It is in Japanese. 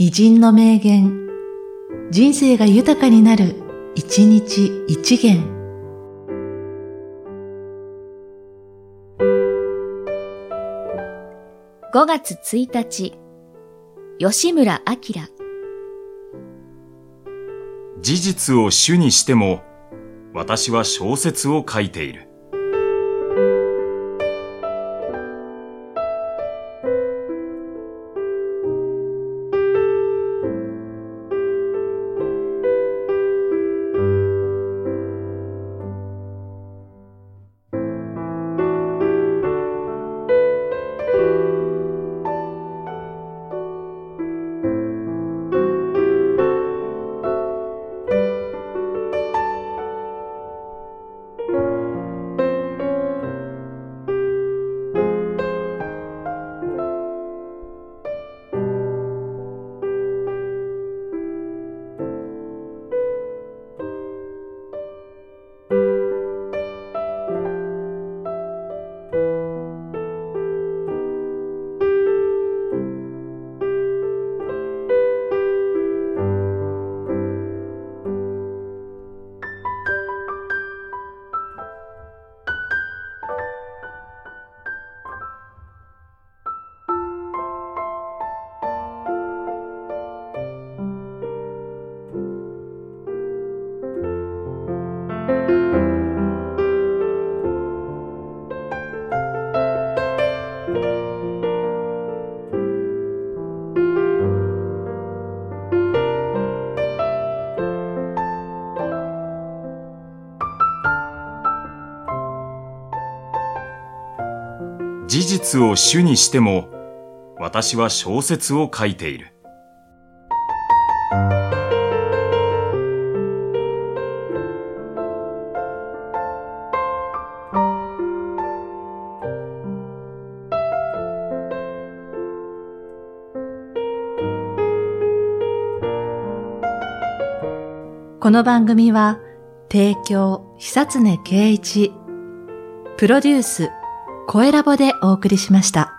偉人の名言、人生が豊かになる、一日一元。5月1日、吉村明事実を主にしても、私は小説を書いている。事実を主にしても、私は小説を書いている。この番組は、提供、久常圭一、プロデュース、声ラボでお送りしました。